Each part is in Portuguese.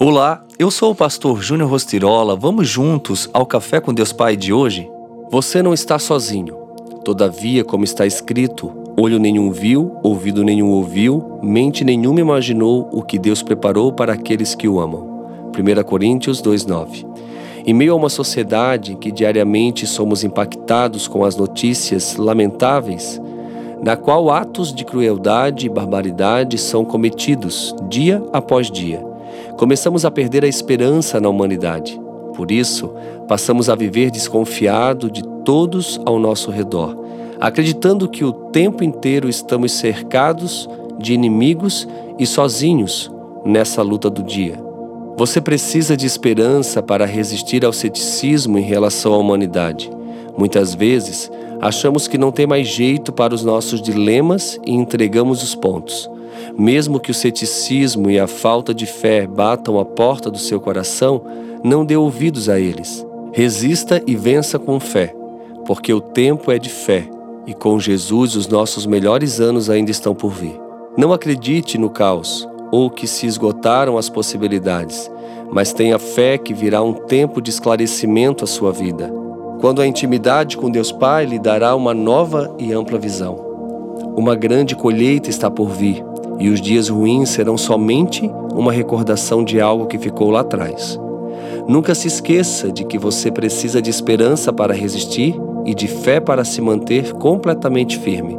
Olá, eu sou o pastor Júnior Rostirola. Vamos juntos ao Café com Deus Pai de hoje? Você não está sozinho. Todavia, como está escrito, olho nenhum viu, ouvido nenhum ouviu, mente nenhuma imaginou o que Deus preparou para aqueles que o amam. 1 Coríntios 2:9. Em meio a uma sociedade que diariamente somos impactados com as notícias lamentáveis, na qual atos de crueldade e barbaridade são cometidos dia após dia, começamos a perder a esperança na humanidade. Por isso, passamos a viver desconfiado de todos ao nosso redor, acreditando que o tempo inteiro estamos cercados de inimigos e sozinhos nessa luta do dia. Você precisa de esperança para resistir ao ceticismo em relação à humanidade. Muitas vezes, achamos que não tem mais jeito para os nossos dilemas e entregamos os pontos. Mesmo que o ceticismo e a falta de fé batam a porta do seu coração, não dê ouvidos a eles. Resista e vença com fé, porque o tempo é de fé e com Jesus os nossos melhores anos ainda estão por vir. Não acredite no caos ou que se esgotaram as possibilidades, mas tenha fé que virá um tempo de esclarecimento à sua vida, quando a intimidade com Deus Pai lhe dará uma nova e ampla visão. Uma grande colheita está por vir e os dias ruins serão somente uma recordação de algo que ficou lá atrás. Nunca se esqueça de que você precisa de esperança para resistir e de fé para se manter completamente firme.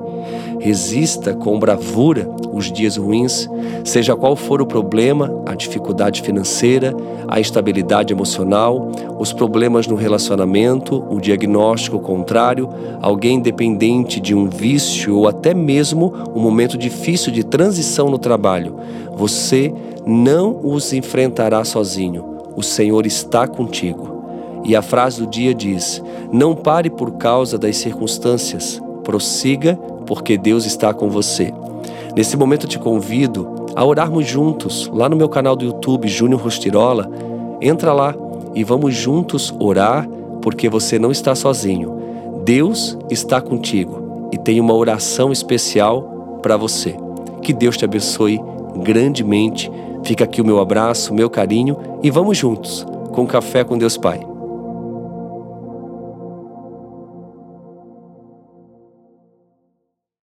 Resista com bravura os dias ruins, seja qual for o problema, a dificuldade financeira, a instabilidade emocional, os problemas no relacionamento, o diagnóstico contrário, alguém dependente de um vício ou até mesmo um momento difícil de transição no trabalho. Você não os enfrentará sozinho. O Senhor está contigo. E a frase do dia diz: Não pare por causa das circunstâncias, prossiga porque Deus está com você. Nesse momento te convido a orarmos juntos lá no meu canal do YouTube Júnior Rostirola. Entra lá e vamos juntos orar porque você não está sozinho. Deus está contigo e tem uma oração especial para você. Que Deus te abençoe grandemente. Fica aqui o meu abraço, meu carinho e vamos juntos com Café com Deus Pai.